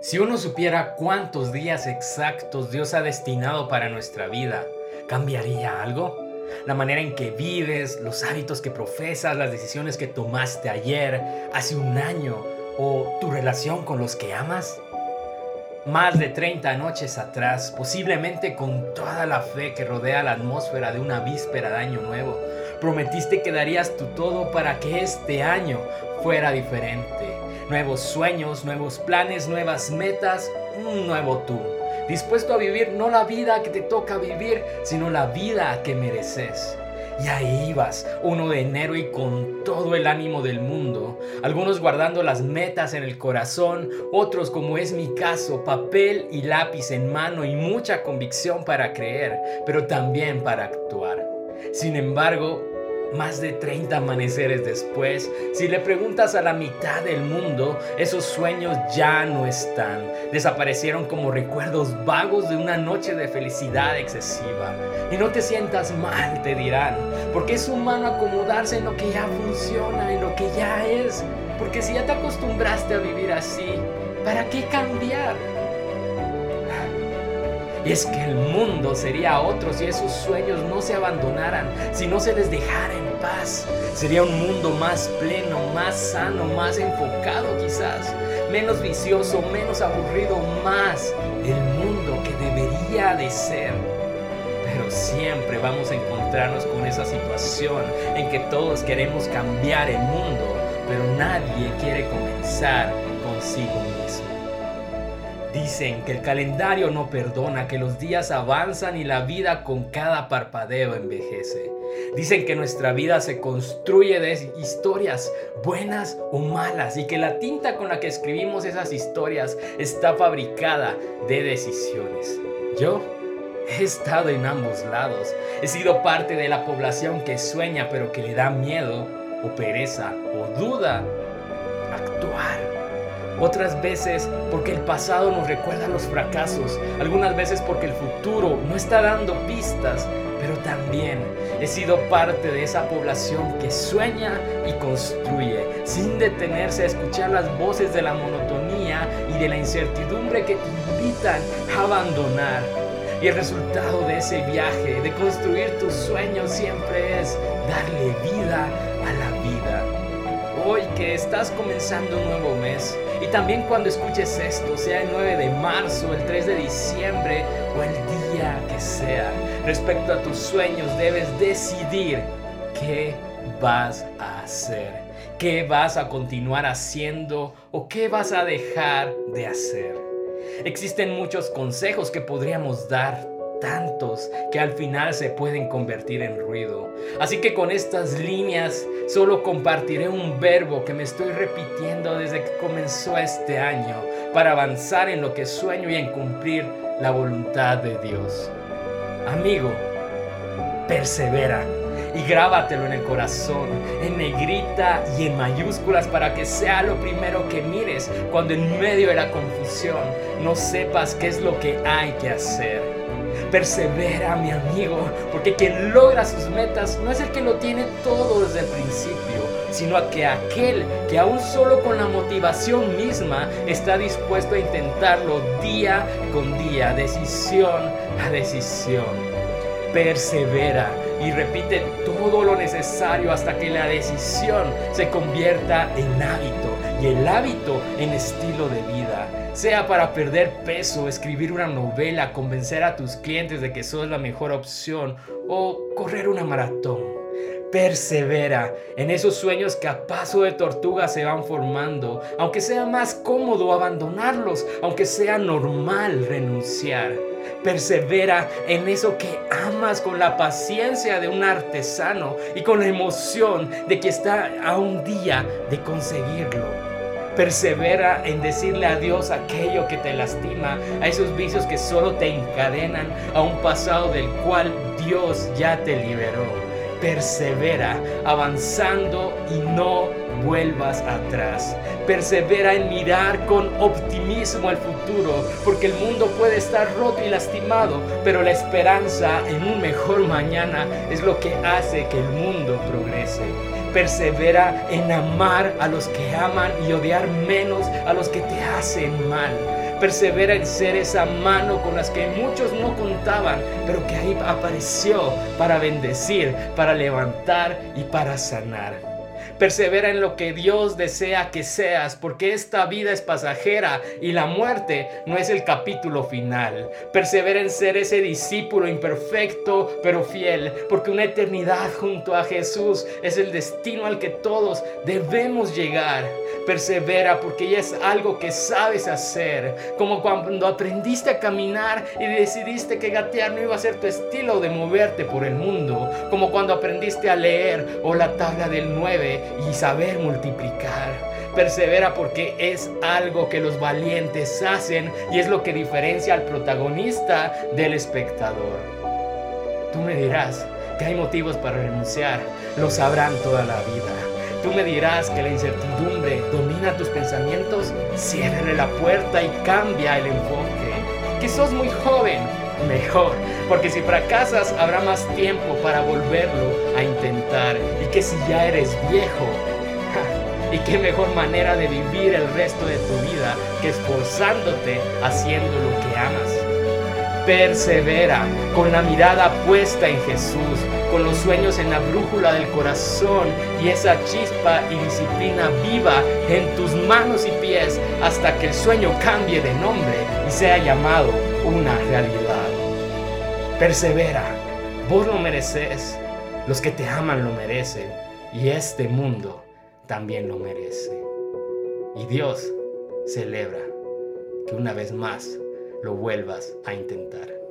Si uno supiera cuántos días exactos Dios ha destinado para nuestra vida, ¿cambiaría algo? La manera en que vives, los hábitos que profesas, las decisiones que tomaste ayer, hace un año, o tu relación con los que amas? Más de 30 noches atrás, posiblemente con toda la fe que rodea la atmósfera de una víspera de año nuevo, prometiste que darías tu todo para que este año fuera diferente nuevos sueños, nuevos planes, nuevas metas, un nuevo tú. Dispuesto a vivir no la vida que te toca vivir, sino la vida que mereces. Y ahí ibas, uno de enero y con todo el ánimo del mundo, algunos guardando las metas en el corazón, otros como es mi caso, papel y lápiz en mano y mucha convicción para creer, pero también para actuar. Sin embargo, más de 30 amaneceres después, si le preguntas a la mitad del mundo, esos sueños ya no están. Desaparecieron como recuerdos vagos de una noche de felicidad excesiva. Y no te sientas mal, te dirán, porque es humano acomodarse en lo que ya funciona, en lo que ya es. Porque si ya te acostumbraste a vivir así, ¿para qué cambiar? Y es que el mundo sería otro si esos sueños no se abandonaran, si no se les dejara en paz. Sería un mundo más pleno, más sano, más enfocado quizás, menos vicioso, menos aburrido, más el mundo que debería de ser. Pero siempre vamos a encontrarnos con esa situación en que todos queremos cambiar el mundo, pero nadie quiere comenzar consigo mismo. Dicen que el calendario no perdona, que los días avanzan y la vida con cada parpadeo envejece. Dicen que nuestra vida se construye de historias buenas o malas y que la tinta con la que escribimos esas historias está fabricada de decisiones. Yo he estado en ambos lados. He sido parte de la población que sueña pero que le da miedo o pereza o duda actuar otras veces porque el pasado nos recuerda los fracasos, algunas veces porque el futuro no está dando pistas, pero también he sido parte de esa población que sueña y construye, sin detenerse a escuchar las voces de la monotonía y de la incertidumbre que te invitan a abandonar. Y el resultado de ese viaje, de construir tus sueños, siempre es darle vida a la vida. Hoy que estás comenzando un nuevo mes, y también cuando escuches esto, sea el 9 de marzo, el 3 de diciembre o el día que sea, respecto a tus sueños debes decidir qué vas a hacer, qué vas a continuar haciendo o qué vas a dejar de hacer. Existen muchos consejos que podríamos dar tantos que al final se pueden convertir en ruido. Así que con estas líneas solo compartiré un verbo que me estoy repitiendo desde que comenzó este año para avanzar en lo que sueño y en cumplir la voluntad de Dios. Amigo, persevera y grábatelo en el corazón, en negrita y en mayúsculas para que sea lo primero que mires cuando en medio de la confusión no sepas qué es lo que hay que hacer. Persevera, mi amigo, porque quien logra sus metas no es el que lo tiene todo desde el principio, sino que aquel que aún solo con la motivación misma está dispuesto a intentarlo día con día, decisión a decisión. Persevera y repite todo lo necesario hasta que la decisión se convierta en hábito y el hábito en estilo de vida. Sea para perder peso, escribir una novela, convencer a tus clientes de que sos la mejor opción o correr una maratón. Persevera en esos sueños que a paso de tortuga se van formando, aunque sea más cómodo abandonarlos, aunque sea normal renunciar. Persevera en eso que amas con la paciencia de un artesano y con la emoción de que está a un día de conseguirlo. Persevera en decirle a Dios aquello que te lastima, a esos vicios que solo te encadenan a un pasado del cual Dios ya te liberó persevera avanzando y no vuelvas atrás. Persevera en mirar con optimismo al futuro, porque el mundo puede estar roto y lastimado, pero la esperanza en un mejor mañana es lo que hace que el mundo progrese. Persevera en amar a los que aman y odiar menos a los que te hacen mal Persevera en ser esa mano con las que muchos no contaban, pero que ahí apareció para bendecir, para levantar y para sanar. Persevera en lo que Dios desea que seas, porque esta vida es pasajera y la muerte no es el capítulo final. Persevera en ser ese discípulo imperfecto pero fiel, porque una eternidad junto a Jesús es el destino al que todos debemos llegar. Persevera porque ya es algo que sabes hacer, como cuando aprendiste a caminar y decidiste que gatear no iba a ser tu estilo de moverte por el mundo, como cuando aprendiste a leer o la tabla del 9 y saber multiplicar. Persevera porque es algo que los valientes hacen y es lo que diferencia al protagonista del espectador. Tú me dirás que hay motivos para renunciar, lo sabrán toda la vida. Tú me dirás que la incertidumbre domina tus pensamientos, ciérrale la puerta y cambia el enfoque. Que sos muy joven, mejor, porque si fracasas habrá más tiempo para volverlo a intentar y que si ya eres viejo, y qué mejor manera de vivir el resto de tu vida que esforzándote haciendo lo que amas. Persevera con la mirada puesta en Jesús, con los sueños en la brújula del corazón y esa chispa y disciplina viva en tus manos y pies hasta que el sueño cambie de nombre y sea llamado una realidad. Persevera, vos lo mereces, los que te aman lo merecen y este mundo también lo merece. Y Dios celebra que una vez más lo vuelvas a intentar.